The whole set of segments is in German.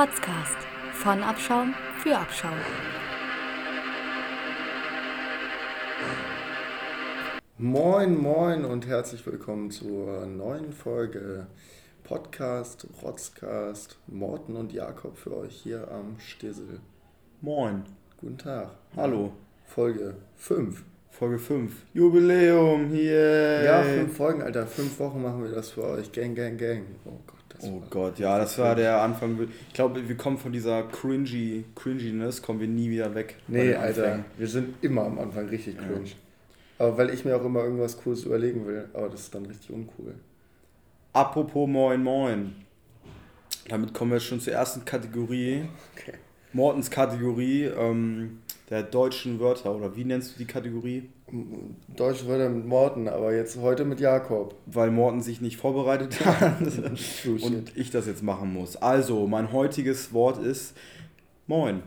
Rotzcast. Von Abschaum für Abschaum. Moin, moin und herzlich willkommen zur neuen Folge Podcast, Rotzcast, Morten und Jakob für euch hier am Stissel. Moin. Guten Tag. Hallo. Folge 5. Folge 5. Jubiläum hier. Ja, fünf Folgen, Alter. Fünf Wochen machen wir das für euch. Gang, gang, gang. Oh Gott. Oh Gott, ja, das war der Anfang. Ich glaube, wir kommen von dieser cringy, cringiness, kommen wir nie wieder weg. Nee, Alter. Wir sind immer am Anfang richtig Ja. cringe. Aber weil ich mir auch immer irgendwas Cooles überlegen will. Aber das ist dann richtig uncool. Apropos Moin Moin. Damit kommen wir schon zur ersten Kategorie. Okay. Mortens Kategorie ähm, der deutschen Wörter. Oder wie nennst du die Kategorie? Deutsche Wörter mit Morten, aber jetzt heute mit Jakob. Weil Morten sich nicht vorbereitet hat. Shit. und ich das jetzt machen muss. Also, mein heutiges Wort ist Moin.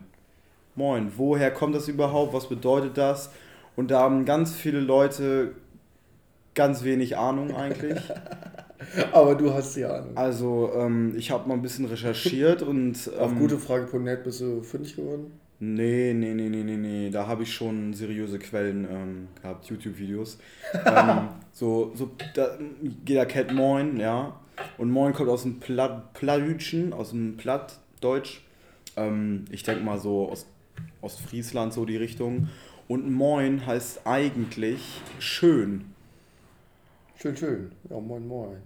Moin. Woher kommt das überhaupt? Was bedeutet das? Und da haben ganz viele Leute ganz wenig Ahnung eigentlich. Aber du hast die Ahnung. Also, ähm, ich habe mal ein bisschen recherchiert und. Auf Ähm, gutefrage.net bist du fündig geworden? Nee, nee, nee, nee, nee, nee. Da habe ich schon seriöse Quellen ähm, gehabt, YouTube-Videos. ähm, so, so, da, jeder kennt Moin, ja. Und Moin kommt aus dem Platt, Plattdütschen, aus dem Plattdeutsch. Ähm, ich denke mal so aus Ostfriesland, so die Richtung. Und Moin heißt eigentlich schön. Schön, schön. Ja, moin, moin.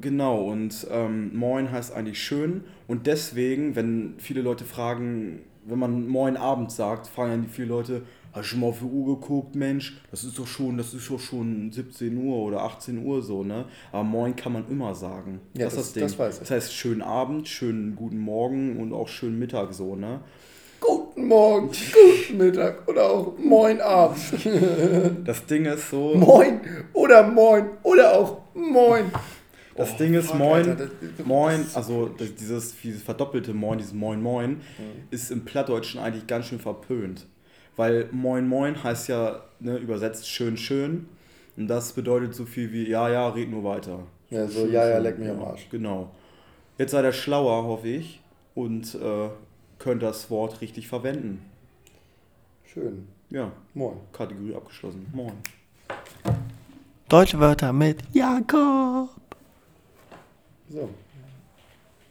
Genau, und ähm, Moin heißt eigentlich schön. Und deswegen, wenn viele Leute fragen, wenn man Moin Abend sagt, fragen ja viele Leute, hast du schon mal auf die Uhr geguckt, Mensch? Das ist doch schon, das ist doch schon 17 Uhr oder 18 Uhr so, ne? Aber Moin kann man immer sagen. Ja, das, ist das- das Ding. das weiß ich. Das heißt schönen Abend, schönen guten Morgen und auch schönen Mittag so, ne? Guten Morgen, guten Mittag oder auch moin Abend. Das Ding ist so. moin oder moin oder auch moin. Das Oh, Ding ist fuck, Moin, Alter, das- Moin, also das, dieses, dieses verdoppelte Moin, dieses Moin Moin, ist im Plattdeutschen eigentlich ganz schön verpönt. Weil Moin Moin heißt ja, ne, übersetzt schön schön. Und das bedeutet so viel wie, ja, ja, red nur weiter. Ja, so, Schön, ja, ja, leck mich am Arsch. Genau. Jetzt seid ihr schlauer, hoffe ich, und äh, könnt das Wort richtig verwenden. Schön. Ja, Moin. Kategorie abgeschlossen. Moin. Deutsche Wörter mit Jakob. So.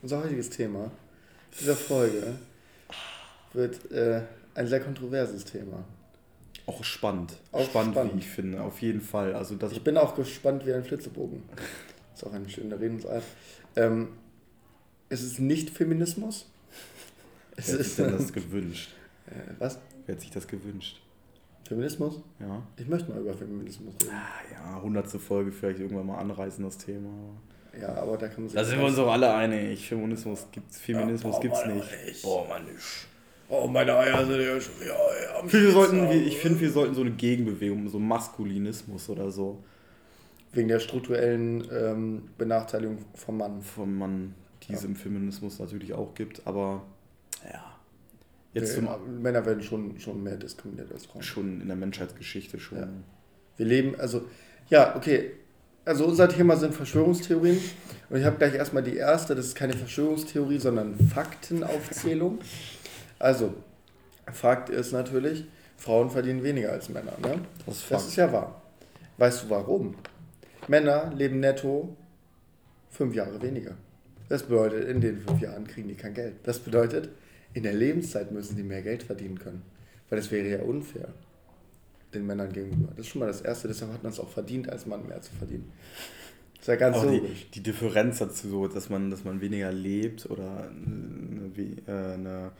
Unser heutiges Thema dieser Folge wird äh, ein sehr kontroverses Thema. Auch spannend. Auch spannend, spannend. wie ich finde, auf jeden Fall. Also das Ich bin auch gespannt wie ein Flitzebogen. Ist auch eine schöne Redensart. Ähm, es ist nicht Feminismus. Es Wer hat sich ist. denn das gewünscht? äh, was? Wer hat sich das gewünscht? Feminismus? Ja. Ich möchte mal über Feminismus reden. Ah ja, hundertste Folge vielleicht irgendwann mal anreißen, das Thema. Ja, aber da kann man sich. Da sind wir uns auch alle einig. Feminismus gibt's, Feminismus Ja, gibt's Mann, nicht. Boah, man nicht. Oh, meine Eier sind ja schon wieder finde, wir sollten, wir, ich finde, wir sollten so eine Gegenbewegung, so Maskulinismus oder so Wegen der strukturellen ähm, Benachteiligung vom Mann. vom Mann, die es Ja. im Feminismus natürlich auch gibt, aber ja. Jetzt zum, Männer werden schon, schon mehr diskriminiert als Frauen. schon in der Menschheitsgeschichte schon. Ja. Wir leben, also, ja, okay. Also unser Thema sind Verschwörungstheorien. Und ich habe gleich erstmal die erste, das ist keine Verschwörungstheorie, sondern Faktenaufzählung. Also, Fakt ist natürlich, Frauen verdienen weniger als Männer. Ne? Das ist Das ist ja wahr. Weißt du warum? Männer leben netto fünf Jahre weniger. Das bedeutet, in den fünf Jahren kriegen die kein Geld. Das bedeutet, in der Lebenszeit müssen sie mehr Geld verdienen können. Weil das wäre ja unfair den Männern gegenüber. Das ist schon mal das Erste, deshalb hat man es auch verdient, als Mann mehr zu verdienen. Das ist ja ganz Aber die, logisch. die Differenz dazu, so, dass man, dass man weniger lebt oder eine, äh, eine,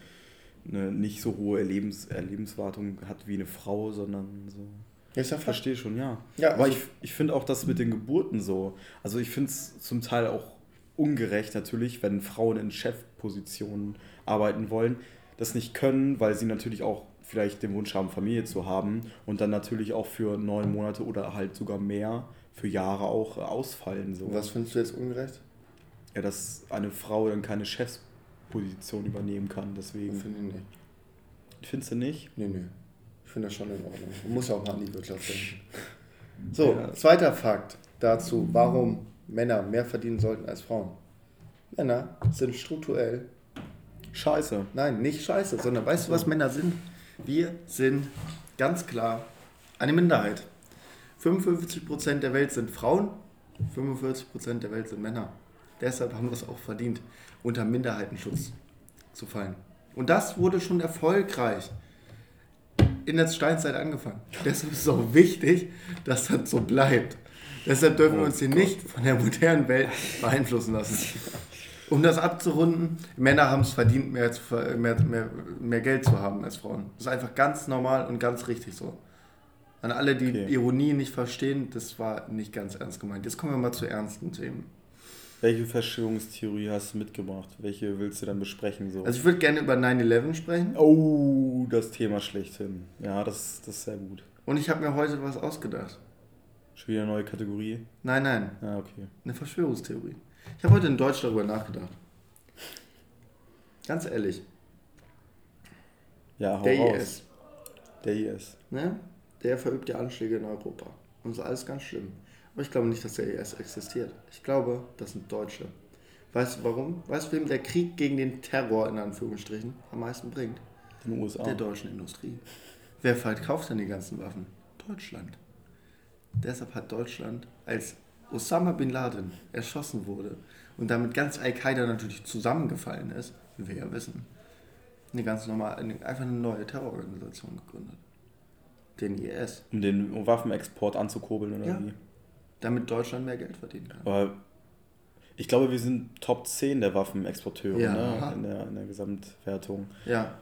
eine nicht so hohe Erlebens, Erlebenswartung hat wie eine Frau, sondern so. Ja, Ich verstehe schon, ja. Ja, Aber also- ich, ich finde auch das mit den Geburten so. Also ich finde es zum Teil auch ungerecht natürlich, wenn Frauen in Chefpositionen arbeiten wollen, das nicht können, weil sie natürlich auch vielleicht den Wunsch haben, Familie zu haben und dann natürlich auch für neun Monate oder halt sogar mehr für Jahre auch äh, ausfallen. So. Was findest du jetzt ungerecht? Ja, dass eine Frau dann keine Chefsposition übernehmen kann. Deswegen. Finde ich nicht. Findest du nicht? Nee, nee. Ich finde das schon in Ordnung. Man muss ja auch mal an die Wirtschaft denken. So, Ja. zweiter Fakt dazu, warum Männer mehr verdienen sollten als Frauen. Männer sind strukturell Scheiße. Nein, nicht scheiße, sondern weißt du, was Männer sind? Wir sind ganz klar eine Minderheit. 55% der Welt sind Frauen, 45% der Welt sind Männer. Deshalb haben wir es auch verdient, unter Minderheitenschutz zu fallen. Und das wurde schon erfolgreich in der Steinzeit angefangen. Deshalb ist es auch wichtig, dass das so bleibt. Deshalb dürfen wir uns hier nicht von der modernen Welt beeinflussen lassen. Um das abzurunden, Männer haben es verdient, mehr, mehr, mehr, mehr Geld zu haben als Frauen. Das ist einfach ganz normal und ganz richtig so. An alle, die Okay. Ironie nicht verstehen, das war nicht ganz ernst gemeint. Jetzt kommen wir mal zu ernsten Themen. Welche Verschwörungstheorie hast du mitgebracht? Welche willst du dann besprechen? So? Also ich würde gerne über 9-11 sprechen. oh, das Thema schlechthin. Ja, das, das ist sehr gut. Und ich habe mir heute was ausgedacht. Schon wieder eine neue Kategorie. Nein, nein, Ja, okay. eine Verschwörungstheorie. Ich habe heute in Deutsch darüber nachgedacht. Ganz ehrlich, Ja, hau der raus. IS, Der IS. ne? der verübt ja Anschläge in Europa. Und das ist alles ganz schlimm. Aber ich glaube nicht, dass der IS existiert. Ich glaube, das sind Deutsche. Weißt du warum? Weißt du, wem der Krieg gegen den Terror in Anführungsstrichen am meisten bringt? Den USA. Der deutschen Industrie. Wer verkauft denn die ganzen Waffen? Deutschland. Deshalb hat Deutschland, als Osama Bin Laden erschossen wurde und damit ganz Al-Qaida natürlich zusammengefallen ist, wie wir ja wissen, eine ganz normale, einfach eine neue Terrororganisation gegründet. Den IS. um den Waffenexport anzukurbeln oder Ja. wie? Damit Deutschland mehr Geld verdienen kann. Aber ich glaube, wir sind Top 10 der Waffenexporteure Ja. ne? in, der, in der Gesamtwertung. Ja.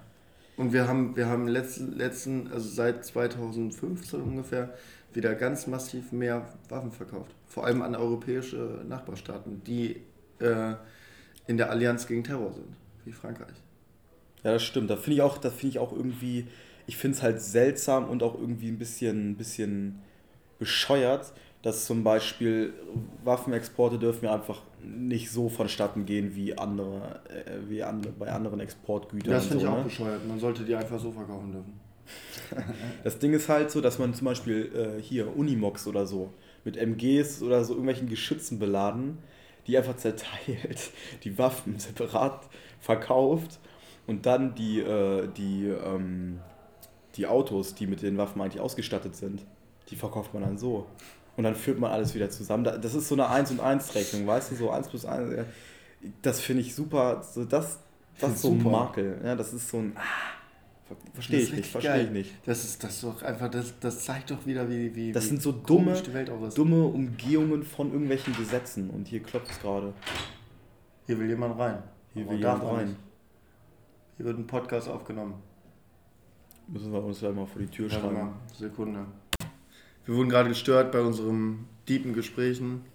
Und wir haben, wir haben letzten, letzten, also seit 2015 ungefähr, wieder ganz massiv mehr Waffen verkauft. Vor allem an europäische Nachbarstaaten, die äh, in der Allianz gegen Terror sind, wie Frankreich. Ja, das stimmt. Da finde ich auch, da finde ich auch irgendwie, ich finde es halt seltsam und auch irgendwie ein bisschen, ein bisschen bescheuert, dass zum Beispiel Waffenexporte dürfen ja einfach nicht so vonstatten gehen wie andere, äh, wie andere bei anderen Exportgütern. das finde so, ich auch ne? bescheuert. Man sollte die einfach so verkaufen dürfen. Das Ding ist halt so, dass man zum Beispiel äh, hier Unimox oder so mit MGs oder so irgendwelchen Geschützen beladen, die einfach zerteilt, die Waffen separat verkauft und dann die, äh, die, ähm, die Autos, die mit den Waffen eigentlich ausgestattet sind, die verkauft man dann so. Und dann führt man alles wieder zusammen. Da- Das ist so eine 1 und 1 Rechnung, weißt du, so 1 plus 1. äh, Das finde ich super. So das, das ist so ein. Makel. Ja, das ist so ein. Ah, verstehe ich nicht, verstehe ich nicht. Das ist das doch einfach, das, das zeigt doch wieder, wie, wie, Das sind so dumme, dumme Umgehungen von irgendwelchen Gesetzen. Und hier klopft es gerade. Hier will jemand rein. Hier will jemand man rein. nicht. Hier wird ein Podcast aufgenommen. Müssen wir uns gleich mal vor die Tür Warte schreiben. mal, Sekunde. Wir wurden gerade gestört bei unseren deepen Gesprächen.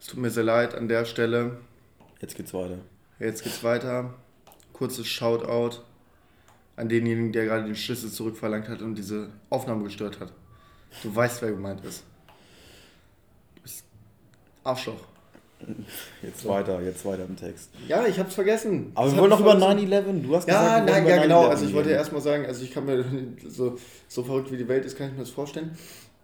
Es tut mir sehr leid an der Stelle. Jetzt geht's weiter. Jetzt geht's weiter. Kurzes Shoutout an denjenigen, der gerade den Schlüssel zurückverlangt hat und diese Aufnahme gestört hat. Du weißt, wer gemeint ist. Arschloch. Jetzt weiter, jetzt weiter im Text. Ja, ich hab's vergessen. Aber Das wir wollen noch über vergessen. 9-11. Du hast Ja, gesagt, nein, ja genau. 9/11 Also ich wollte reden. erstmal sagen, also ich kann mir so, so verrückt wie die Welt ist, kann ich mir das vorstellen.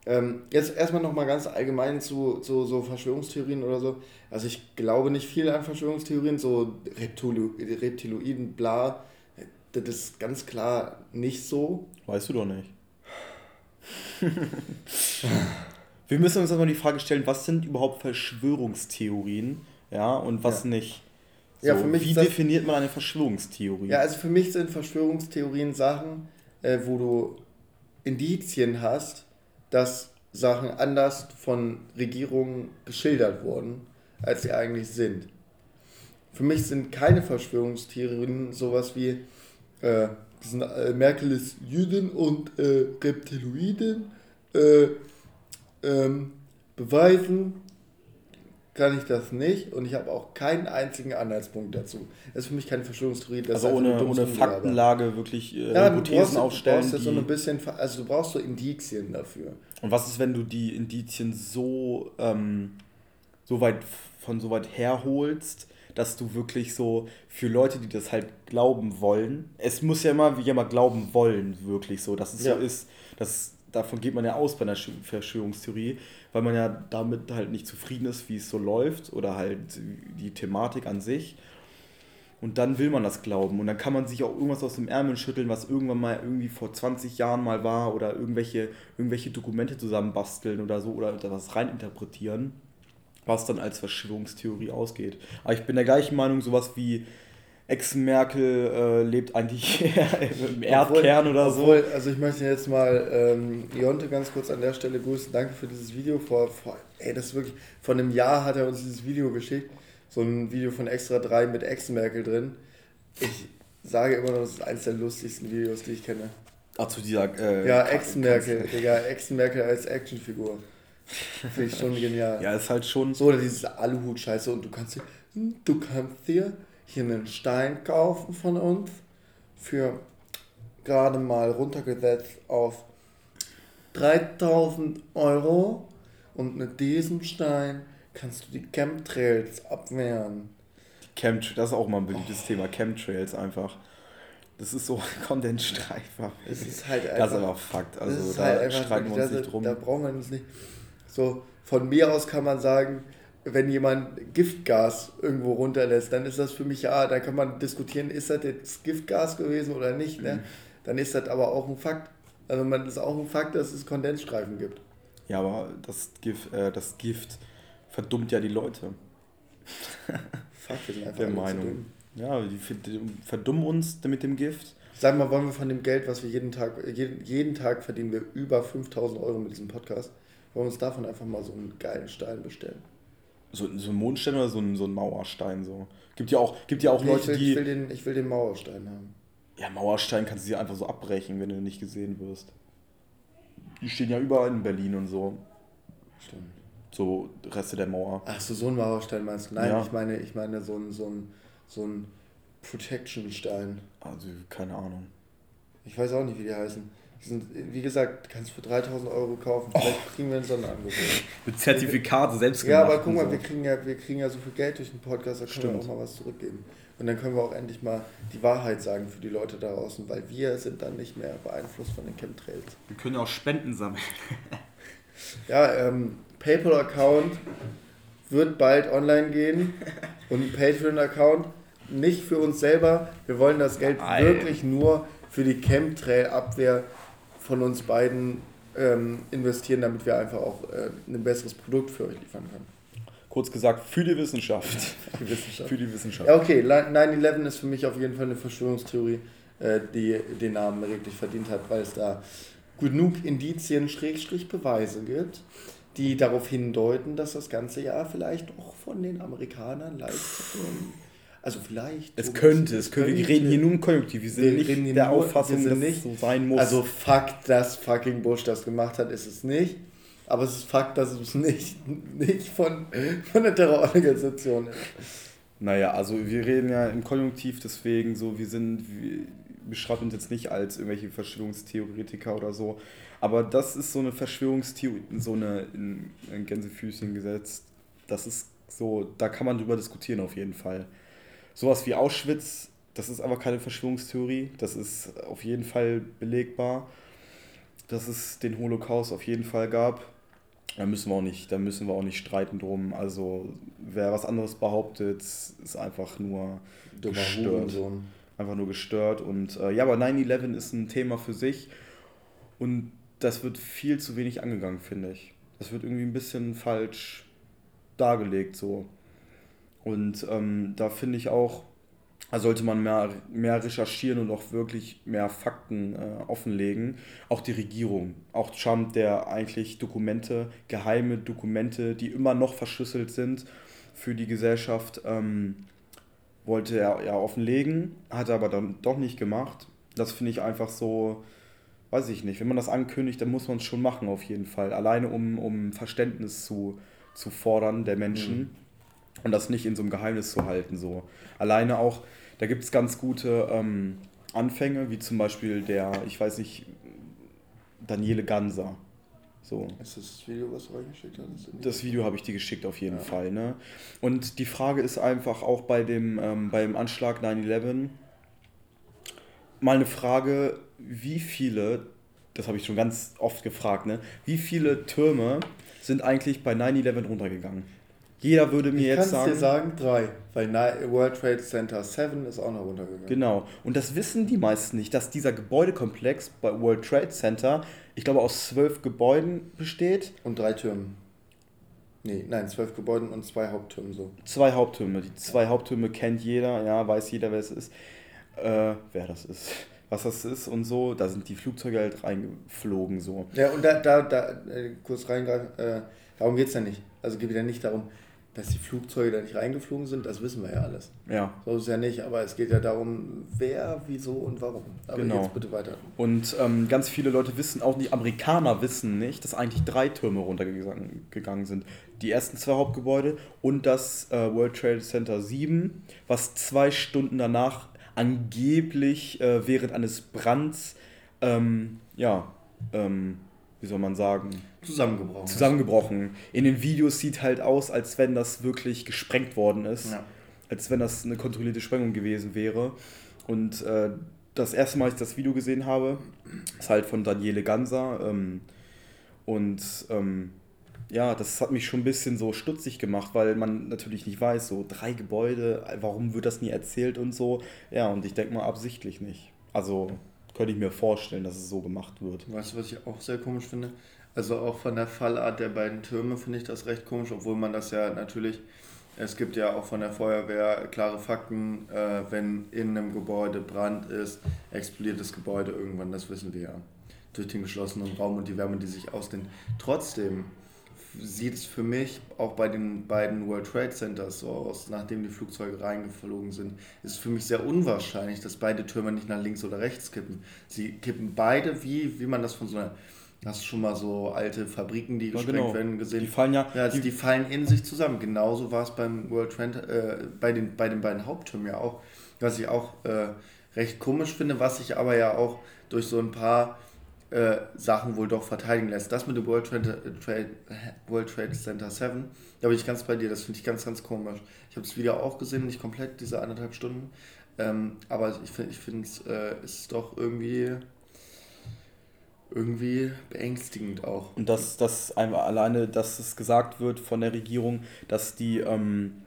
Ähm, jetzt erstmal nochmal ganz allgemein zu, zu so Verschwörungstheorien oder so. Also ich glaube nicht viel an Verschwörungstheorien, so Reptilo Reptiloiden, bla. Das ist ganz klar nicht so. Weißt du doch nicht. wir müssen uns aber die Frage stellen, was sind überhaupt Verschwörungstheorien? Ja, und was Ja. nicht. So, Ja, für mich wie das- definiert man eine Verschwörungstheorie? Ja, also für mich sind Verschwörungstheorien Sachen, äh, wo du Indizien hast, dass Sachen anders von Regierungen geschildert wurden, als sie eigentlich sind. Für mich sind keine Verschwörungstheorien sowas wie äh, diesen, äh, Merkel ist Jüdin und äh, Reptiloiden äh, ähm, beweisen kann ich das nicht und ich habe auch keinen einzigen Anhaltspunkt dazu. Das ist für mich keine Verschwörungstheorie. Das also ohne, ohne. Faktenlage wirklich äh, Ja, du Hypothesen brauchst, aufstellen. du brauchst so ein bisschen, also du brauchst so Indizien dafür. Und was ist, wenn du die Indizien so, ähm, so weit von so weit herholst, dass du wirklich so für Leute, die das halt glauben wollen, es muss ja immer wie jemand glauben wollen, wirklich so, dass es Ja. so ist, dass davon geht man ja aus bei einer Sch- Verschwörungstheorie, weil man ja damit halt nicht zufrieden ist, wie es so läuft oder halt die Thematik an sich. Und dann will man das glauben. Und dann kann man sich auch irgendwas aus dem Ärmel schütteln, was irgendwann mal irgendwie vor 20 Jahren mal war oder irgendwelche, irgendwelche Dokumente zusammenbasteln oder so oder was reininterpretieren, was dann als Verschwörungstheorie ausgeht. Aber ich bin der gleichen Meinung, sowas wie Ex-Merkel äh, lebt eigentlich im Erdkern oder so. obwohl, Also ich möchte jetzt mal ähm, Jonte ganz kurz an der Stelle grüßen. Danke für dieses Video. Vor, vor, ey, das ist wirklich, vor einem Jahr hat er uns dieses Video geschickt. So ein Video von Extra 3 mit Ex-Merkel drin. Ich sage immer noch, das ist eines der lustigsten Videos, die ich kenne. Ach, zu dieser. Äh, Ja, Ex-Merkel, Digga, Ex-Merkel als Actionfigur. Finde ich schon genial. Ja, ist halt schon. So, oder dieses Aluhut-Scheiße und du kannst dir, du kannst dir hier einen Stein kaufen von uns für gerade mal runtergesetzt auf 3000 Euro und mit diesem Stein kannst du die Chemtrails abwehren. Chemtra das ist auch mal ein beliebtes Thema. Chemtrails einfach. Das ist so Kondensstreifer. Es ist halt Das ist aber Fakt. Also da halt einfach streiten wir uns nicht drum. Da brauchen wir uns nicht. So, von mir aus kann man sagen, wenn jemand Giftgas irgendwo runterlässt, dann ist das für mich ja, da kann man diskutieren, ist das jetzt Giftgas gewesen oder nicht. Ne? Mhm. Dann ist das aber auch ein Fakt. Also man ist auch ein Fakt, dass es Kondensstreifen gibt. Ja, aber das Gift, äh, das Gift verdummt ja die Leute. Fakt, wir sind einfach Der Meinung. Ja, die verd- verdummen uns mit dem Gift. Sag mal, wollen wir von dem Geld, was wir jeden Tag, jeden, jeden Tag verdienen wir über 5000 Euro mit diesem Podcast, wollen wir uns davon einfach mal so einen geilen Stein bestellen? So, so ein Mondstein oder so ein, so ein Mauerstein. So. Gibt ja auch, gibt ja auch Nee, Leute, ich, will, ich, will die. den, ich will den Mauerstein haben. Ja, Mauerstein kannst du sie einfach so abbrechen, wenn du nicht gesehen wirst. Die stehen ja überall in Berlin und so. Stimmt. So Reste der Mauer. Ach so, so ein Mauerstein meinst du? Nein, Ja. ich meine, ich meine so ein, so ein, so ein Protection-Stein. Also, keine Ahnung. Ich weiß auch nicht, wie die heißen. Sind, wie gesagt, kannst du für 3000 Euro kaufen. Vielleicht kriegen wir ein Sonderangebot. Mit Zertifikate selbst Ja, aber guck mal, so. wir kriegen, ja, wir kriegen ja so viel Geld durch den Podcast, da können wir Stimmt. auch mal was zurückgeben. Und dann können wir auch endlich mal die Wahrheit sagen für die Leute da draußen, weil wir sind dann nicht mehr beeinflusst von den Chemtrails. Wir können ja auch Spenden sammeln. Ja, ähm, PayPal-Account wird bald online gehen und ein Patreon-Account nicht für uns selber. Wir wollen das Geld Nein. wirklich nur für die Chemtrail-Abwehr von uns beiden ähm, investieren, damit wir einfach auch äh, ein besseres Produkt für euch liefern können. Kurz gesagt, für die Wissenschaft. Die Wissenschaft. für die Wissenschaft. Ja, okay, 9-11 ist für mich auf jeden Fall eine Verschwörungstheorie, äh, die den Namen wirklich verdient hat, weil es da genug Indizien, Schrägstrich Beweise gibt, die darauf hindeuten, dass das ganze Jahr vielleicht auch von den Amerikanern leicht, ähm, also vielleicht. Es könnte, es könnte. Wir reden hier nur im Konjunktiv. Wir sind Wir nicht reden hier der nur- Auffassung, dass sind es nicht- so sein muss. Also Fakt, dass fucking Bush das gemacht hat, ist es nicht. Aber es ist Fakt, dass es nicht, nicht von, von der Terrororganisation ist. Naja, also wir reden ja im Konjunktiv, deswegen so, wir sind, wir beschreiben uns jetzt nicht als irgendwelche Verschwörungstheoretiker oder so, aber das ist so eine Verschwörungstheorie, so eine in, in Gänsefüßchen gesetzt, das ist so, da kann man drüber diskutieren auf jeden Fall. Sowas wie Auschwitz, das ist aber keine Verschwörungstheorie, das ist auf jeden Fall belegbar, dass es den Holocaust auf jeden Fall gab. Da müssen wir auch nicht, da müssen wir auch nicht streiten drum. Also wer was anderes behauptet, ist einfach nur Dummer gestört. Hurensohn. Einfach nur gestört. Und äh, ja, aber 9-11 ist ein Thema für sich und das wird viel zu wenig angegangen, finde ich. Das wird irgendwie ein bisschen falsch dargelegt so. Und ähm, da finde ich auch, da sollte man mehr, mehr recherchieren und auch wirklich mehr Fakten äh, offenlegen. Auch die Regierung, auch Trump, der eigentlich Dokumente, geheime Dokumente, die immer noch verschlüsselt sind für die Gesellschaft, ähm, wollte er ja offenlegen, hat er aber dann doch nicht gemacht. Das finde ich einfach so, weiß ich nicht, wenn man das ankündigt, dann muss man es schon machen auf jeden Fall. Alleine um, um Verständnis zu, zu fordern der Menschen und das nicht in so einem Geheimnis zu halten. So. Alleine auch, da gibt es ganz gute ähm, Anfänge, wie zum Beispiel der, ich weiß nicht, Daniele Ganser. So. Ist das das Video, was du reingeschickt hast? Das Video habe ich dir geschickt auf jeden Ja. Fall. Ne? Und die Frage ist einfach auch bei dem, ähm, beim Anschlag 9-11 mal eine Frage, wie viele, das habe ich schon ganz oft gefragt, ne? wie viele Türme sind eigentlich bei 9-11 runtergegangen? Jeder würde mir Ich kann jetzt sagen. dir sagen, drei. Weil World Trade Center 7 ist auch noch runtergegangen. Genau. Und das wissen die meisten nicht, dass dieser Gebäudekomplex bei World Trade Center, ich glaube, aus zwölf Gebäuden besteht. Und drei Türmen. Nee, nein, zwölf Gebäuden und zwei Haupttürmen so. Zwei Haupttürme. Die zwei Haupttürme kennt jeder, ja, weiß jeder, wer es ist. Äh, wer das ist. Was das ist und so. Da sind die Flugzeuge halt reingeflogen so. Ja, und da, da, da äh, kurz reingreifen, äh, darum geht es ja nicht. Also geht ja nicht darum, dass die Flugzeuge da nicht reingeflogen sind, das wissen wir ja alles. Ja. So ist es ja nicht, aber es geht ja darum, wer, wieso und warum. Aber Genau. jetzt bitte weiter. Und ähm, ganz viele Leute wissen, auch die Amerikaner wissen nicht, dass eigentlich drei Türme runtergegangen gegangen sind. Die ersten zwei Hauptgebäude und das äh, World Trade Center 7, was zwei Stunden danach angeblich äh, während eines Brands, ähm, ja, ähm, wie soll man sagen, Zusammengebrochen. zusammengebrochen. In den Videos sieht halt aus, als wenn das wirklich gesprengt worden ist. Ja. Als wenn das eine kontrollierte Sprengung gewesen wäre. Und äh, das erste Mal, als ich das Video gesehen habe, ist halt von Daniele Ganser. Ähm, und ähm, ja, das hat mich schon ein bisschen so stutzig gemacht, weil man natürlich nicht weiß, so drei Gebäude, warum wird das nie erzählt und so. Ja, und ich denke mal absichtlich nicht. Also könnte ich mir vorstellen, dass es so gemacht wird. Weißt du, was ich auch sehr komisch finde? Also auch von der Fallart der beiden Türme finde ich das recht komisch, obwohl man das ja natürlich, es gibt ja auch von der Feuerwehr klare Fakten, äh, wenn in einem Gebäude Brand ist, explodiert das Gebäude irgendwann, das wissen wir ja. Durch den geschlossenen Raum und die Wärme, die sich ausdehnt. Trotzdem sieht es für mich auch bei den beiden World Trade Centers so aus, nachdem die Flugzeuge reingeflogen sind, ist es für mich sehr unwahrscheinlich, dass beide Türme nicht nach links oder rechts kippen. Sie kippen beide, wie, wie man das von so einer, hast du schon mal so alte Fabriken, die Ja, gesprengt genau. werden, gesehen? Die fallen ja, ja, also die, die, fallen in sich zusammen. Genauso war es beim World Trade, äh, bei, den, bei den beiden Haupttürmen ja auch, was ich auch äh, recht komisch finde, was sich aber ja auch durch so ein paar äh, Sachen wohl doch verteidigen lässt. Das mit dem World Trade, Trade, World Trade Center 7, da bin ich ganz bei dir, das finde ich ganz, ganz komisch. Ich habe das Video auch gesehen, nicht komplett, diese eineinhalb Stunden. Ähm, aber ich finde, ich finde es äh, ist doch irgendwie, irgendwie beängstigend auch. Und dass das alleine, dass es gesagt wird von der Regierung, dass die, ähm,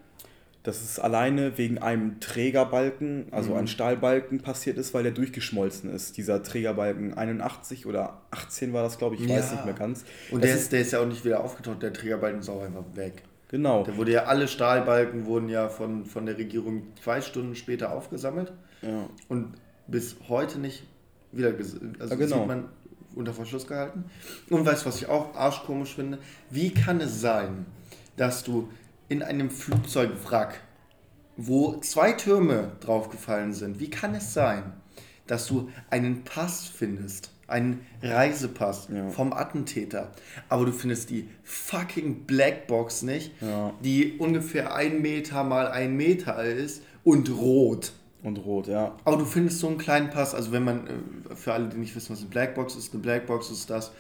dass es alleine wegen einem Trägerbalken, also Mhm. ein Stahlbalken passiert ist, weil der durchgeschmolzen ist. Dieser Trägerbalken 81 oder 18 war das, glaube ich, ich weiß Ja. nicht mehr ganz. Und der ist, der ist ja auch nicht wieder aufgetaucht, der Trägerbalken ist auch einfach weg. Genau. Der wurde ja, alle Stahlbalken wurden ja von, von der Regierung zwei Stunden später aufgesammelt Ja. und bis heute nicht wieder, also Ja, genau. sieht man unter Verschluss gehalten. Und weißt du, was ich auch arschkomisch finde? Wie kann es sein, dass du in einem Flugzeugwrack, wo zwei Türme draufgefallen sind, wie kann es sein, dass du einen Pass findest, einen Reisepass Ja. vom Attentäter, aber du findest die fucking Blackbox nicht, Ja. die ungefähr ein Meter mal ein Meter ist und rot. Und rot, ja. Aber du findest so einen kleinen Pass, also wenn man, äh, für alle, die nicht wissen, was eine Blackbox ist, eine Blackbox ist das,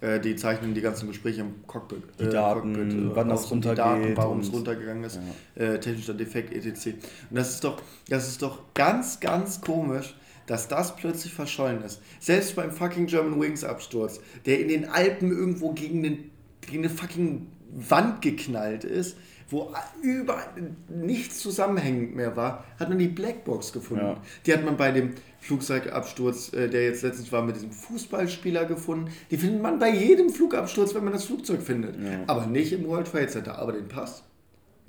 äh, die zeichnen die ganzen Gespräche im Cockpit. Die Daten, äh, wann das runtergeht Daten, warum es runtergegangen ist, äh, technischer Defekt, etc. Und das ist doch, das ist doch ganz, ganz komisch, dass das plötzlich verschollen ist. Selbst beim fucking German Wings Absturz, der in den Alpen irgendwo gegen, den, gegen eine fucking Wand geknallt ist, wo überall nichts zusammenhängend mehr war, hat man die Blackbox gefunden. Ja. Die hat man bei dem Flugzeugabsturz, äh, der jetzt letztens war, mit diesem Fußballspieler gefunden. Die findet man bei jedem Flugabsturz, wenn man das Flugzeug findet. Ja. Aber nicht im World Trade Center. Aber den Pass,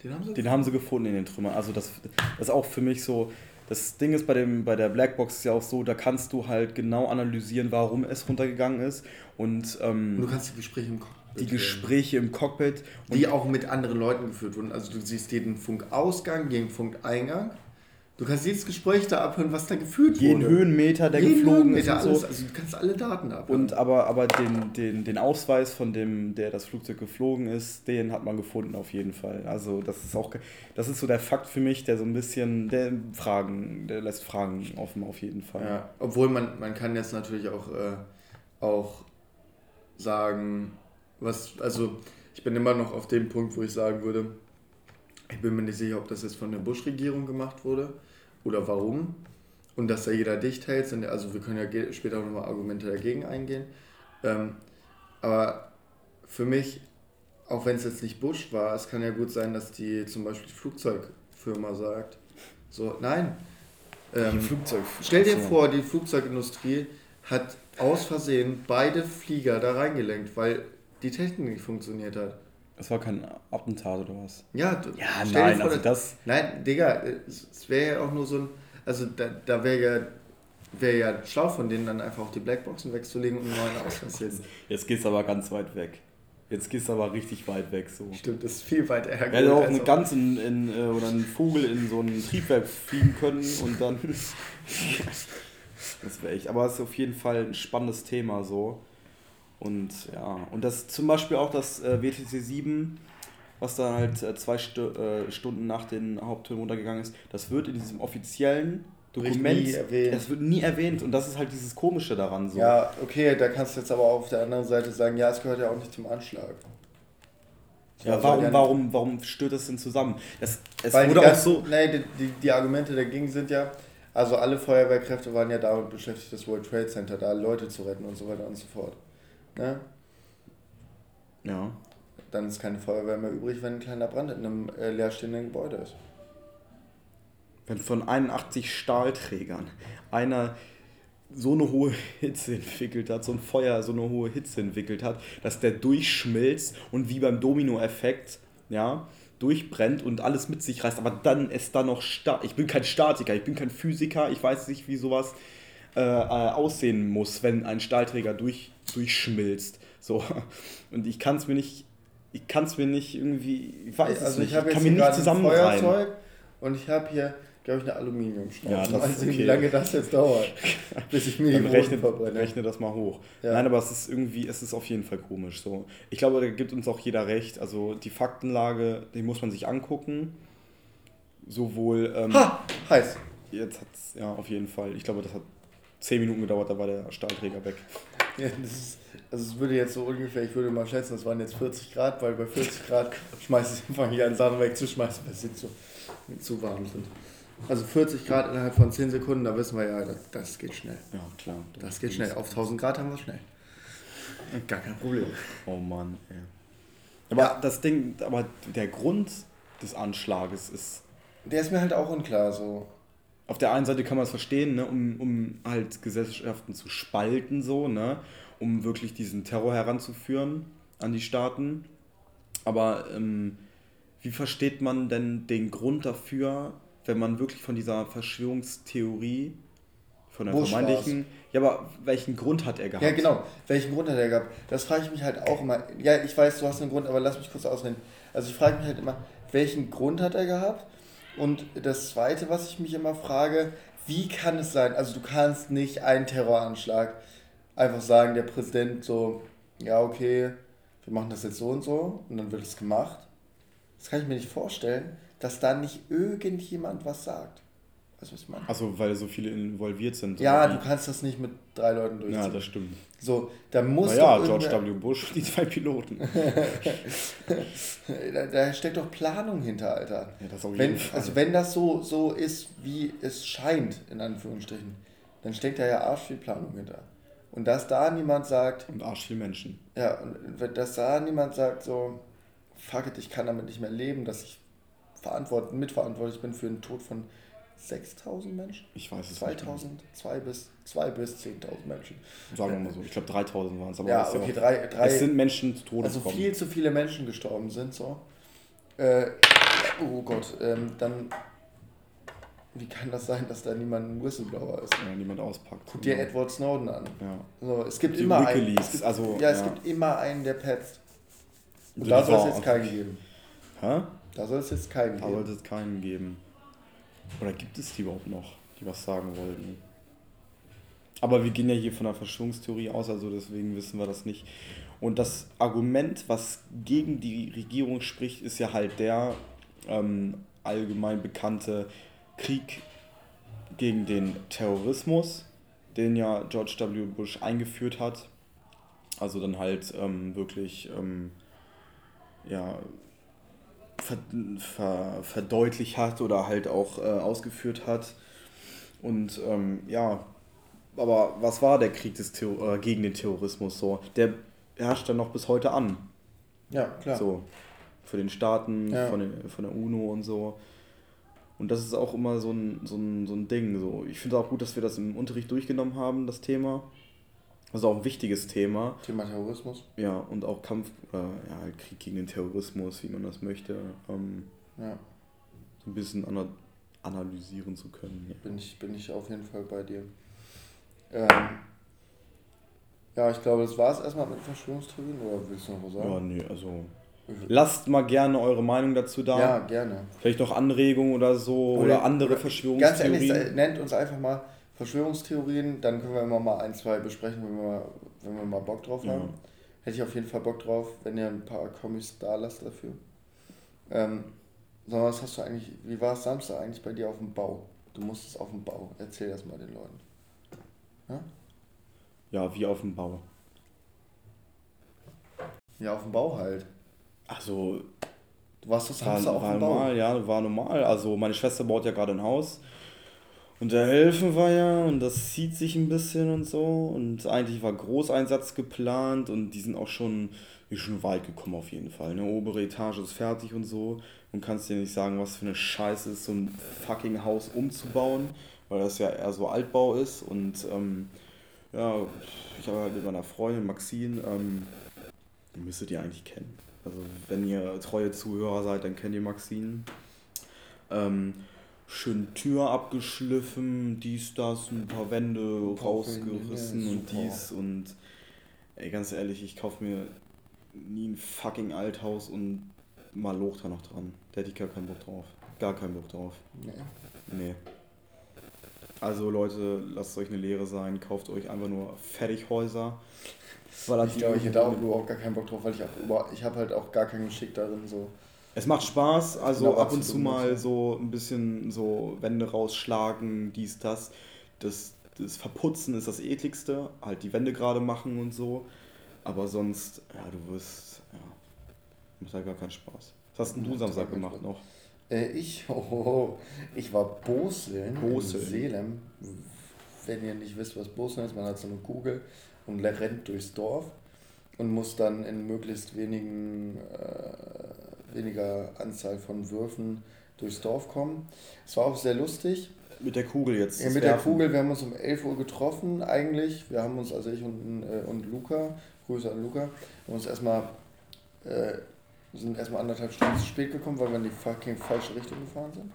den haben sie Den haben sie gefunden in den Trümmern. Also das, das ist auch für mich so. Das Ding ist bei, dem, bei der Blackbox ist ja auch so, da kannst du halt genau analysieren, warum es runtergegangen ist. Und Und du ähm, kannst die Gespräche im Cockpit die. Gespräche im Cockpit. Die auch mit anderen Leuten geführt wurden. Also du siehst jeden Funkausgang, jeden Funkeingang. Du kannst jedes Gespräch da abhören, was da geführt jeden wurde. Höhenmeter, der Jeden geflogen ist Höhenmeter, und alles. so. Also du kannst alle Daten abhören. Und aber, aber den, den, den Ausweis von dem, der das Flugzeug geflogen ist, den hat man gefunden auf jeden Fall. Also das ist auch, das ist so der Fakt für mich, der so ein bisschen, der Fragen, der lässt Fragen offen auf jeden Fall. Ja, obwohl man, man kann jetzt natürlich auch, äh, auch sagen, was, also ich bin immer noch auf dem Punkt, wo ich sagen würde, ich bin mir nicht sicher, ob das jetzt von der Bush-Regierung gemacht wurde oder warum. Und dass da jeder dicht hält, sind, also wir können ja später nochmal Argumente dagegen eingehen. Ähm, aber für mich auch wenn es jetzt nicht Bush war, es kann ja gut sein, dass die zum Beispiel die Flugzeugfirma sagt, so, nein. Ähm, stell dir vor, die Flugzeugindustrie hat aus Versehen beide Flieger da reingelenkt, weil die Technik nicht funktioniert hat. Es war kein Attentat oder was? Ja, du, Ja, nein, vor, also das- Nein, Digga, es wäre ja auch nur so ein. Also da, da wäre ja, wär ja schlau von denen, dann einfach auch die Blackboxen wegzulegen und einen neuen hin. Jetzt gehst du aber ganz weit weg. Jetzt gehst du aber richtig weit weg so. Stimmt, das ist viel weiter Er hergeholt. hätte auch als eine Gans in, in, äh, oder einen Vogel in so ein Triebwerk fliegen können und dann. das wäre echt. Aber es ist auf jeden Fall ein spannendes Thema so. Und ja, und das zum Beispiel auch das äh, WTC 7, was dann halt äh, zwei Stu äh, Stunden nach den Haupttönen runtergegangen ist, das wird in diesem offiziellen Dokument, nie erwähnt. das wird nie erwähnt und das ist halt dieses Komische daran so. Ja, okay, da kannst du jetzt aber auf der anderen Seite sagen, ja, es gehört ja auch nicht zum Anschlag. Ja, warum, warum, warum stört das denn zusammen? Das, es Weil die, wurde auch ganzen, so. nee, die, die, die Argumente dagegen sind ja, also alle Feuerwehrkräfte waren ja damit beschäftigt, das World Trade Center da Leute zu retten und so weiter und so fort. Ne? Ja. Dann ist keine Feuerwehr mehr übrig, wenn ein kleiner Brand in einem äh, leerstehenden Gebäude ist. Wenn von 81 Stahlträgern einer so eine hohe Hitze entwickelt hat, so ein Feuer so eine hohe Hitze entwickelt hat, dass der durchschmilzt und wie beim Dominoeffekt, ja, durchbrennt und alles mit sich reißt, aber dann ist da noch Sta Ich bin kein Statiker, ich bin kein Physiker, ich weiß nicht, wie sowas äh, äh, aussehen muss, wenn ein Stahlträger durch, durchschmilzt. So. Und ich kann es mir nicht. Ich kann es mir nicht irgendwie. Ich weiß es also nicht. ich habe ich jetzt kann mir hier nicht zusammenreimen. Feuerzeug und ich habe hier, glaube ich, eine Aluminiumschraube. Ja, das sehen, okay. wie lange das jetzt dauert, bis ich mir die rechne, verbrenne. rechne das mal hoch. Ja. Nein, aber es ist irgendwie, es ist auf jeden Fall komisch. So. Ich glaube, da gibt uns auch jeder recht. Also die Faktenlage, die muss man sich angucken. Sowohl, ähm, Ha! Heiß. jetzt hat es, ja, auf jeden Fall. Ich glaube, das hat zehn Minuten gedauert, da war der Stahlträger weg. Ja, das ist, also es würde jetzt so ungefähr, ich würde mal schätzen, das waren jetzt 40 Grad, weil bei 40 Grad schmeiße ich einfach hier an Sachen wegzuschmeißen, weil sie zu, zu warm sind. Also 40 Grad innerhalb von 10 Sekunden, da wissen wir ja, das, das geht schnell. Ja, klar. Das geht schnell. Auf 1000 Grad haben wir es schnell. Gar kein Problem. Oh Mann, ey. Aber Ja. das Ding, aber der Grund des Anschlages ist Der ist mir halt auch unklar so. Auf der einen Seite kann man es verstehen, ne, um, um halt Gesellschaften zu spalten, so, ne, um wirklich diesen Terror heranzuführen an die Staaten. Aber ähm, wie versteht man denn den Grund dafür, wenn man wirklich von dieser Verschwörungstheorie, von der vermeintlichen, ja, aber welchen Grund hat er gehabt? Ja, genau. Welchen Grund hat er gehabt? Das frage ich mich halt auch immer. Ja, ich weiß, du hast einen Grund, aber lass mich kurz ausreden. Also ich frage mich halt immer, welchen Grund hat er gehabt? Und das Zweite, was ich mich immer frage, wie kann es sein, also du kannst nicht einen Terroranschlag einfach sagen, der Präsident so, ja, okay, wir machen das jetzt so und so und dann wird es gemacht. Das kann ich mir nicht vorstellen, dass da nicht irgendjemand was sagt. Weißt du, was ich meine? Also, weil so viele involviert sind. Ja, du kannst das nicht mit drei Leuten durchziehen. Ja, das stimmt. So, da muss Naja, doch George W. Bush, die zwei Piloten. Da, da steckt doch Planung hinter, Alter. Ja, das auf Wenn, jeden Fall. also wenn das so, so ist, wie es scheint, in Anführungsstrichen, dann steckt da ja arsch viel Planung hinter. Und dass da niemand sagt, Und arsch viel Menschen. ja, und wenn- dass da niemand sagt so, fuck it, ich kann damit nicht mehr leben, dass ich verantwort mitverantwortlich bin für den Tod von 6000 Menschen? Ich weiß es nicht. 2000, 2 bis, 2 bis 10.000 Menschen. Sagen wir mal so. Ich glaube 3000 waren es. Aber Ja, okay, auch, drei, drei, Es sind Menschen zu Tode also gekommen. viel zu viele Menschen gestorben sind, so. Äh, oh Gott, ähm, dann. Wie kann das sein, dass da niemand ein Whistleblower ist? Ja, niemand auspackt. Guck dir. Edward Snowden an. Ja. So, es gibt Die immer einen. WikiLeaks, Es gibt, also, ja, es ja. gibt immer einen, der petzt. Und Also da soll es jetzt keinen geben. Hä? Da soll es jetzt keinen Da geben. sollte es keinen geben. Oder gibt es die überhaupt noch, die was sagen wollten? Aber wir gehen ja hier von der Verschwörungstheorie aus, also deswegen wissen wir das nicht. Und das Argument, was gegen die Regierung spricht, ist ja halt der ähm, allgemein bekannte Krieg gegen den Terrorismus, den ja George W. Bush eingeführt hat. Also dann halt ähm, wirklich ähm, ja, ver, ver, verdeutlicht hat oder halt auch äh, ausgeführt hat. Und ähm, ja, aber was war der Krieg des Terror äh, gegen den Terrorismus so? Der herrscht dann noch bis heute an. Ja, klar. So, für den Staaten, Ja. von, den, von der UNO und so. Und das ist auch immer so ein, so ein, so ein Ding. So. Ich finde auch gut, dass wir das im Unterricht durchgenommen haben, das Thema. Das ist auch ein wichtiges Thema. Thema Terrorismus. Ja, und auch Kampf, äh, ja, halt Krieg gegen den Terrorismus, wie man das möchte, ähm, Ja, so ein bisschen ana analysieren zu können. Ja. bin ich, bin ich auf jeden Fall bei dir. Ähm, ja, ich glaube, das war es erstmal mit Verschwörungstheorien, oder willst du noch was ja, sagen? nee, also. Lasst mal gerne eure Meinung dazu da. Ja, gerne. Vielleicht noch Anregungen oder so oder, Oder- andere Verschwörungstheorien. Ganz ehrlich, nennt uns einfach mal Verschwörungstheorien, dann können wir immer mal ein, zwei besprechen, wenn wir, wenn wir mal Bock drauf Ja. haben. Hätte ich auf jeden Fall Bock drauf, wenn ihr ein paar Kommis da lasst dafür. Ähm, mal, was hast du eigentlich, wie war es Samstag eigentlich bei dir auf dem Bau? Du musstest auf dem Bau. Erzähl das mal den Leuten. Ja, wie auf dem Bau. Ja, auf dem Bau halt. Also, Du warst doch war, Samstag auf war dem Bau. normal, ja, war normal. Also, meine Schwester baut ja gerade ein Haus. Und da helfen wir ja und das zieht sich ein bisschen und so. Und eigentlich war Großeinsatz geplant und die sind auch schon, die schon weit gekommen auf jeden Fall. Eine obere Etage ist fertig und so. Und kannst dir nicht sagen, was für eine Scheiße ist, so ein fucking Haus umzubauen, weil das ja eher so Altbau ist. Und ähm, ja, ich habe halt mit meiner Freundin Maxine, ähm, die müsstet ihr eigentlich kennen. Also wenn ihr treue Zuhörer seid, dann kennt ihr Maxine. Ähm, schön Tür abgeschliffen, dies, das, ein paar Wände paar rausgerissen Wände, und super. dies und ey, ganz ehrlich, ich kaufe mir nie ein fucking Althaus und mal Loch da noch dran. Da hätte ich gar keinen Bock drauf. Gar keinen Bock drauf. Nee. Nee. Also Leute, lasst euch eine Lehre sein, kauft euch einfach nur Fertighäuser. Weil Ich glaube, ich hätte auch überhaupt gar keinen Bock drauf, weil ich auch über, ich habe halt auch gar keinen Geschick darin, so. Es macht Spaß, also Genau, ab und zu mal so ein bisschen so Wände rausschlagen, dies, das. Das, das Verputzen ist das ekligste, halt die Wände gerade machen und so. Aber sonst, ja, du wirst, ja, macht halt gar keinen Spaß. Was hast denn du Samstag gemacht Spaß. noch? Äh, ich, oh, ich war Boseln, Boseln. in Salem. Wenn ihr nicht wisst, was Boseln ist, man hat so eine Kugel und rennt durchs Dorf und muss dann in möglichst wenigen, äh, weniger Anzahl von Würfen durchs Dorf kommen. Es war auch sehr lustig. Mit der Kugel jetzt. Ja, mit der Werfen. Kugel, wir haben uns um 11 Uhr getroffen eigentlich. Wir haben uns, also ich und, äh, und Luca, Grüße an Luca, haben uns erstmal, äh, sind erstmal anderthalb Stunden zu spät gekommen, weil wir in die fucking falsche Richtung gefahren sind.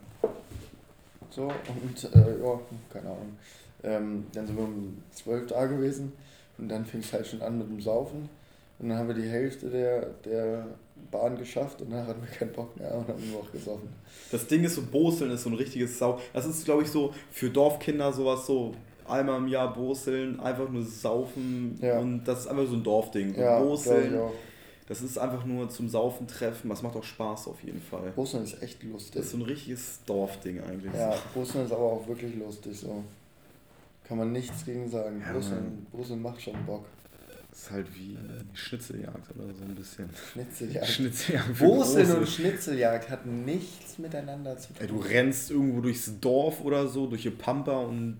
So, und äh, ja, keine Ahnung. Ähm, dann sind wir um 12 da gewesen und dann fing es halt schon an mit dem Saufen. Und dann haben wir die Hälfte der, der Bahn geschafft und dann hatten wir keinen Bock mehr und haben nur noch gesoffen. Das Ding ist so, Boseln ist so ein richtiges Sau. Das ist, glaube ich, so für Dorfkinder sowas so einmal im Jahr Boseln, einfach nur saufen Ja. und das ist einfach so ein Dorfding. So Ja, Boseln, das ist einfach nur zum Saufen treffen, das macht auch Spaß auf jeden Fall. Boseln ist echt lustig. Das ist so ein richtiges Dorfding eigentlich. Ja, Brüssel ist aber auch wirklich lustig so. Kann man nichts gegen sagen. Ja, Mann. Brüssel macht schon Bock. Das ist halt wie Schnitzeljagd oder so ein bisschen. Schnitzeljagd. Schnitzeljagd Große. und Schnitzeljagd hat nichts miteinander zu tun. Ey, du rennst irgendwo durchs Dorf oder so, durch die Pampa und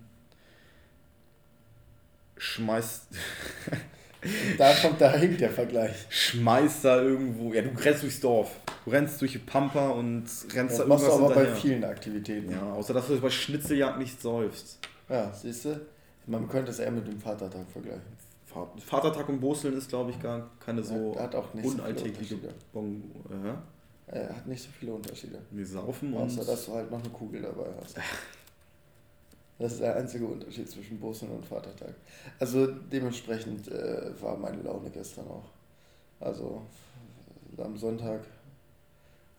schmeißt, Da kommt da hinkt der Vergleich. schmeißt da irgendwo. Ja, du rennst durchs Dorf. Du rennst durch die Pampa und rennst Das da machst du irgendwas aber bei hinterher. vielen Aktivitäten. Ja, außer dass du bei Schnitzeljagd nicht säufst. Ja, siehst du? Man könnte es eher mit dem Vatertag vergleichen. Vater- Vatertag und Boseln ist, glaube ich, gar keine so hat auch nicht so viele unalltägliche Unterschiede. Bon äh, Er hat nicht so viele Unterschiede. Wir saufen und. Außer, dass du halt noch eine Kugel dabei hast. Das ist der einzige Unterschied zwischen Boseln und Vatertag. Also dementsprechend äh, war meine Laune gestern auch. Also am Sonntag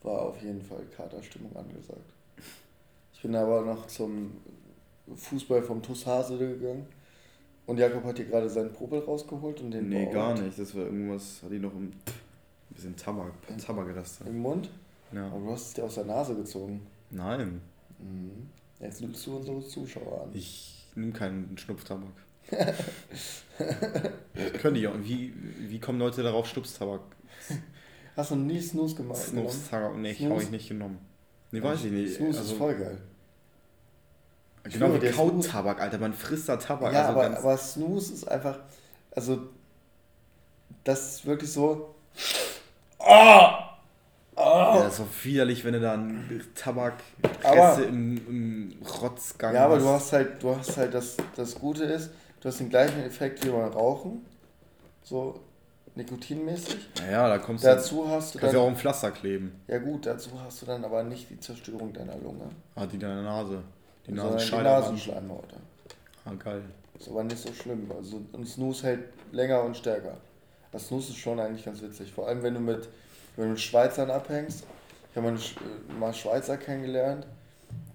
war auf jeden Fall Katerstimmung angesagt. Ich bin aber noch zum Fußball vom TuS Hasede gegangen. Und Jakob hat hier gerade seinen Popel rausgeholt und den nee, Bauch gar nicht. Das war irgendwas, hat die noch im. Ein bisschen Tabak, Tabakreste. im Mund. Ja. Aber du hast es dir aus der Nase gezogen. Nein, Mhm. Jetzt nimmst du unsere Zuschauer an. ich nehme keinen Schnupftabak. Könnte ich auch. Wie, wie kommen Leute darauf, Schnupftabak? Hast du noch nie Snooze gemacht? Schnupftabak, nee, ich Snooze? habe ich nicht genommen. Nee, weiß ich nicht. Snooze ist Also, voll geil. Genau wie der Kautabak, Alter. Man frisst da Tabak. ja, also aber, aber Snooze ist einfach, also das ist wirklich so, oh, Ja, das ist doch widerlich, wenn du dann Tabakreste Aber- im, im Rotzgang Ja, aber du hast halt, du hast halt das, das Gute ist, du hast den gleichen Effekt wie beim Rauchen. So nikotinmäßig. Ja, da kommst du. Dazu hast du kannst du auch dann. ein Pflaster kleben. Ja gut, dazu hast du dann aber nicht die Zerstörung deiner Lunge. Ah, die deine Nase. Die an. Nasenschleimhaut. Ah, geil. Ist aber nicht so schlimm. Also und Snooze hält länger und stärker. Das Snooze ist schon eigentlich ganz witzig. Vor allem wenn du mit, wenn du mit Schweizern abhängst. Ich habe mal, äh, mal Schweizer kennengelernt.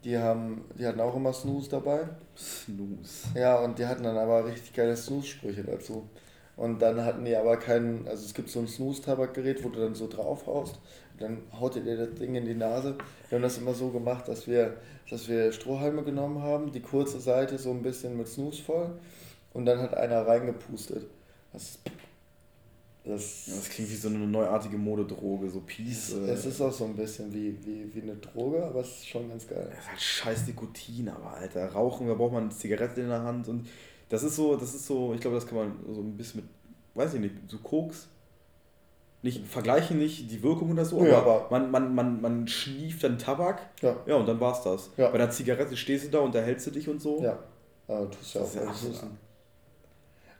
Die haben, die hatten auch immer Snooze dabei. Snooze. Ja, und die hatten dann aber richtig geile Snooze-Sprüche dazu. Und dann hatten die aber keinen, also es gibt so ein Snooze-Tabakgerät, wo du dann so draufhaust. Und dann haut ihr das Ding in die Nase. Wir haben das immer so gemacht, dass wir, dass wir Strohhalme genommen haben, die kurze Seite so ein bisschen mit Snooze voll. Und dann hat einer reingepustet. Das, das, das klingt wie so eine neuartige Modedroge, so Peace. äh, es ist auch so ein bisschen wie, wie, wie eine Droge, aber es ist schon ganz geil. Das ist halt scheiß Nikotin, aber Alter, Rauchen, da braucht man eine Zigarette in der Hand und das ist so, das ist so, ich glaube, das kann man so ein bisschen mit, weiß ich nicht, so Koks. Nicht, vergleichen nicht die Wirkung oder so, Ja, aber, man, man, man, man schnieft dann Tabak, Ja, ja, und dann war's das. Ja. Bei der Zigarette stehst du da, unterhältst du dich und so. ja. Aber tust ja auch.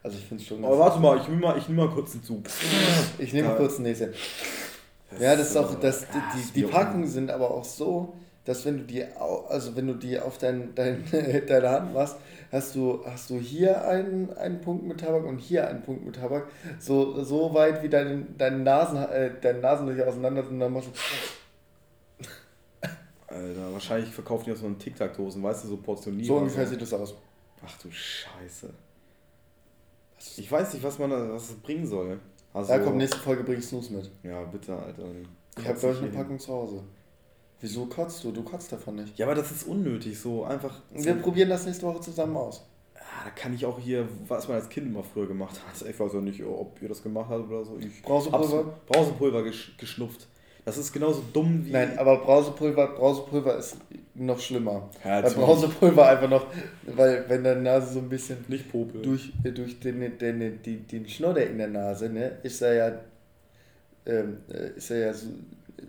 Also ich finde es schon Aber warte mal, ich nehme mal, ich nehm mal kurz einen Zug. Ich nehme Ja. kurz ein Näschen. Ja, das ist auch, das, die, die, die Packungen sind aber auch so, dass wenn du die, also wenn du die auf dein, dein, deine Hand machst, hast du, hast du hier einen, einen Punkt mit Tabak und hier einen Punkt mit Tabak, so, so weit wie deine, deine Nasen, äh, deine Nasenlöcher auseinander sind, dann machst du, Alter, wahrscheinlich verkaufen die auch so in Tic-Tac-Dosen, weißt du, so portioniert. so ungefähr sieht das aus. Ach du Scheiße. Ich weiß nicht, was man was das bringen soll. Also, Da kommt nächste Folge, bring Snooze mit. Ja, bitte, Alter. Ich habe, Kotz glaube ich, ich eine Packung zu Hause. Wieso kotzt du? Du kotzt davon nicht. Ja, aber das ist unnötig, so einfach. Wir probieren das nächste Woche zusammen aus. Ah, da kann ich auch hier, was man als Kind immer früher gemacht hat. Ich weiß auch nicht, ob ihr das gemacht habt oder so. Ich Brausepulver? Brausepulver gesch geschnupft. Das ist genauso dumm wie. Nein, aber Brausepulver, Brausepulver ist noch schlimmer. Ja, Weil. Brausepulver einfach noch, weil wenn deine Nase so ein bisschen Nicht Popel. durch, äh, durch den, den, den, den, den Schnodder in der Nase, ne, ist er ja, ähm, äh, ist er ja so äh,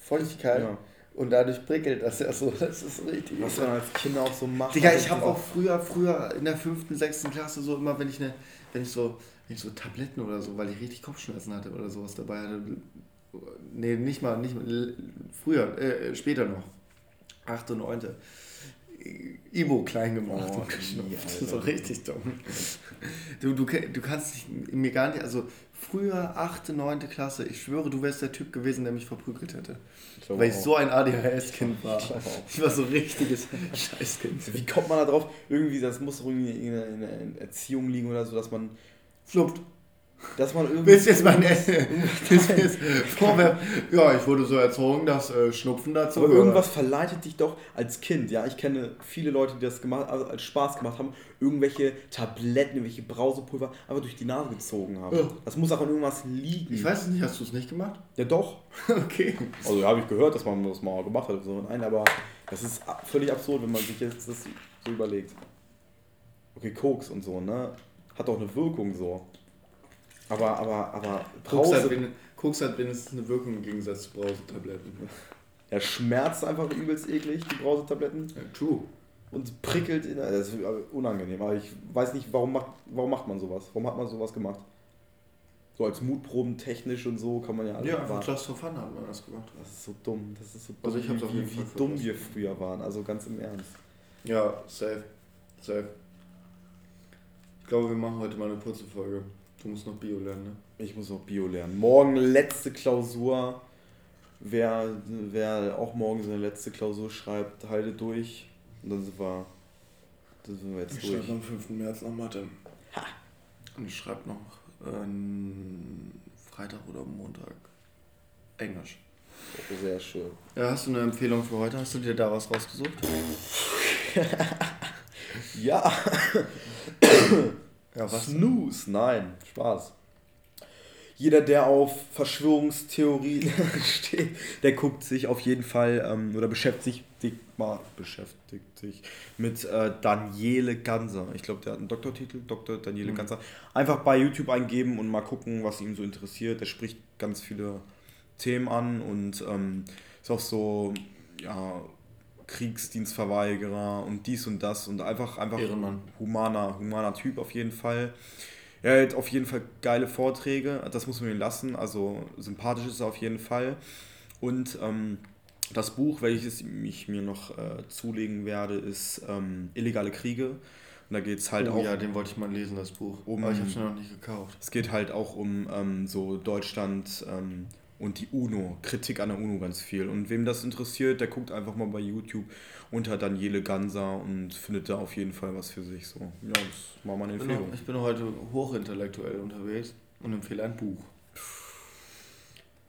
Feuchtigkeit Ja. Und dadurch prickelt das ja so. Das ist richtig. Was man als Kinder auch so macht. Digga, das ich habe auch früher, früher in der fünften, sechsten Klasse so immer, wenn ich ne, wenn ich so, wenn ich so Tabletten oder so, weil ich richtig Kopfschmerzen hatte oder sowas dabei hatte. Nee, nicht mal, nicht mal, früher, äh, später noch. Achte, neunte. Ibo klein gemacht Oh, und geschnupft. so richtig dumm. Du, du, du kannst dich mir gar nicht, also früher, achte, neunte Klasse, ich schwöre, du wärst der Typ gewesen, der mich verprügelt hätte. Ich Weil ich auch. so ein ADHS-Kind war. Ich. Ich war so ein richtiges Scheißkind. Wie kommt man da drauf? Irgendwie, das muss irgendwie in der, Erziehung liegen oder so, dass man, Schnupft. Dass man irgendwie. Willst jetzt mein vorwerfen? Ja, ich wurde so erzogen, dass äh, Schnupfen dazu Aber irgendwas verleitet dich doch als Kind. Ja, ich kenne viele Leute, die das gemacht, also als Spaß gemacht haben, irgendwelche Tabletten, irgendwelche Brausepulver einfach durch die Nase gezogen haben. Ja. Das muss auch an irgendwas liegen. Ich weiß es nicht, hast du es nicht gemacht? Ja, doch. Okay. Also habe ich gehört, dass man das mal gemacht hat. So. Nein, aber das ist völlig absurd, wenn man sich jetzt das so überlegt. Okay, Koks und so, ne? Hat auch eine Wirkung so. Aber, aber, aber Koks hat, Brause, Koks hat wenigstens eine Wirkung im Gegensatz zu Brausetabletten. er schmerzt einfach übelst eklig, die Brausetabletten. Ja, true. Und prickelt in. Das ist unangenehm, aber ich weiß nicht, warum macht, warum macht man sowas? Warum hat man sowas gemacht? So als Mutproben technisch und so kann man ja alles Ja, einfach just for fun hat man das gemacht. Das ist so dumm. Das ist so dumm, Also ich hab's auf wie, jeden wie, Fall wie dumm wir früher waren. Also ganz im Ernst. Ja, safe. Safe. Ich glaube, wir machen heute mal eine kurze Folge. Du musst noch Bio lernen, ne? Ich muss noch Bio lernen. Morgen letzte Klausur. Wer, wer auch morgen seine letzte Klausur schreibt, halte durch. Und dann sind wir, dann sind wir jetzt Ich durch. schreibe am 5. März noch Mathe. Und ich schreibe noch ähm, Freitag oder Montag Englisch. Sehr schön. Ja, hast du eine Empfehlung für heute? Hast du dir da was rausgesucht? Ja, Ja, Snooze. Nein, Spaß. Jeder, der auf Verschwörungstheorien steht, der guckt sich auf jeden Fall ähm, oder beschäftigt sich mal beschäftigt sich mit äh, Daniele Ganser. Ich glaube, der hat einen Doktortitel, Dr. Daniele Mhm. Ganser. Einfach bei YouTube eingeben und mal gucken, was ihn so interessiert. Der spricht ganz viele Themen an und ähm, ist auch so, ja, Kriegsdienstverweigerer und dies und das und einfach, einfach Ehrenmann. humaner, humaner Typ auf jeden Fall. Er hält auf jeden Fall geile Vorträge, das muss man ihm lassen, also sympathisch ist er auf jeden Fall. Und ähm, das Buch, welches ich mir noch äh, zulegen werde, ist ähm, Illegale Kriege. Und da geht es halt oh, auch ja, den wollte ich mal lesen, das Buch. Um- Aber ich habe es noch nicht gekauft. es geht halt auch um ähm, so Deutschland ähm, und die UNO, Kritik an der UNO ganz viel. Und wem das interessiert, der guckt einfach mal bei YouTube unter Daniele Ganser und findet da auf jeden Fall was für sich. So, ja, das war meine Ich bin, Empfehlung. noch, ich bin heute hochintellektuell unterwegs und empfehle ein Buch.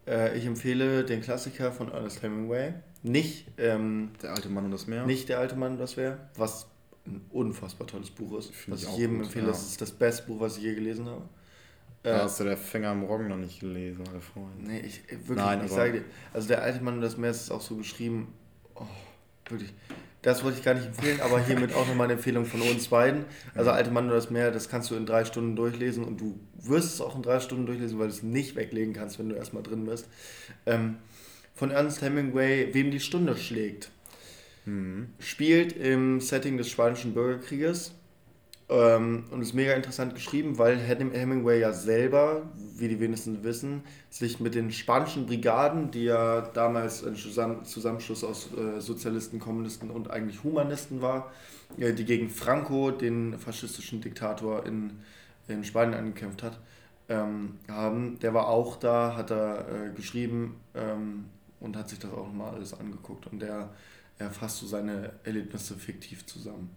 Äh, ich empfehle den Klassiker von Ernest Hemingway. Nicht, ähm, Der alte Mann und das Meer. nicht Der alte Mann, das wäre, was ein unfassbar tolles Buch ist. Find was ich jedem gut, empfehle. ja. Das ist das beste Buch, was ich je gelesen habe. Äh, Da hast du der Fänger am Roggen noch nicht gelesen, alle Freunde. Nee, ich äh, wirklich, Nein, ich sage dir, also der alte Mann und das Meer ist auch so geschrieben, oh, wirklich. Das wollte ich gar nicht empfehlen, aber hiermit auch nochmal eine Empfehlung von uns beiden. Also alte Mann und das Meer, das kannst du in drei Stunden durchlesen und du wirst es auch in drei Stunden durchlesen, weil du es nicht weglegen kannst, wenn du erstmal drin bist. Ähm, von Ernst Hemingway, wem die Stunde schlägt. Mhm. Spielt im Setting des Spanischen Bürgerkrieges ähm, und ist mega interessant geschrieben, weil Hem- Hemingway ja selber, wie die wenigsten wissen, sich mit den spanischen Brigaden, die ja damals ein Zusammen- Zusammenschluss aus äh, Sozialisten, Kommunisten und eigentlich Humanisten war, äh, die gegen Franco, den faschistischen Diktator in, in Spanien angekämpft hat, ähm, haben. Der war auch da, hat er äh, geschrieben ähm, und hat sich das auch nochmal alles angeguckt. Und der er fasst so seine Erlebnisse fiktiv zusammen.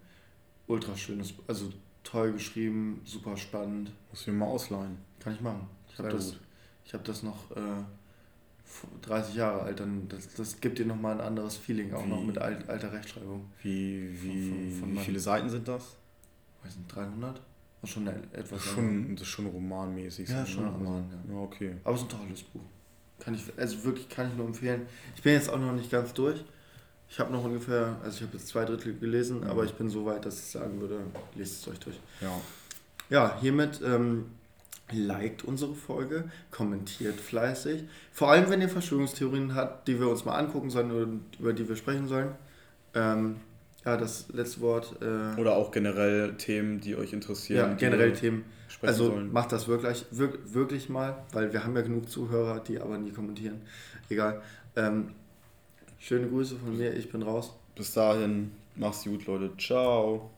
Ultra schönes, also toll geschrieben, super spannend. Muss ich mir mal ausleihen. Kann ich machen. Ich habe das, ich hab das noch äh, vor 30 Jahre alt, dann das, das gibt dir nochmal ein anderes Feeling, auch noch Wie? mit alt, alter Rechtschreibung. Wie, wie, Von- von- von wie viele Seiten sind das? Weiß nicht, 300? War schon eine- etwas. Schon, das ist schon romanmäßig. Ja, schon ne? Roman, ja. ja, okay. Aber es ist ein tolles Buch. Kann ich, also wirklich kann ich nur empfehlen. Ich bin jetzt auch noch nicht ganz durch. Ich habe noch ungefähr, also ich habe jetzt zwei Drittel gelesen, Mhm. aber ich bin so weit, dass ich sagen würde, lest es euch durch. Ja. Ja, hiermit ähm, liked unsere Folge, kommentiert fleißig. Vor allem, wenn ihr Verschwörungstheorien habt, die wir uns mal angucken sollen und über die wir sprechen sollen. Ähm, ja, das letzte Wort. Äh, Oder auch generell Themen, die euch interessieren. ja, generell Themen. Also sollen. macht das wirklich, wirk, wirklich mal, weil wir haben ja genug Zuhörer, die aber nie kommentieren. Egal. Ähm, schöne Grüße von mir, ich bin raus. Bis dahin, mach's gut, Leute. Ciao.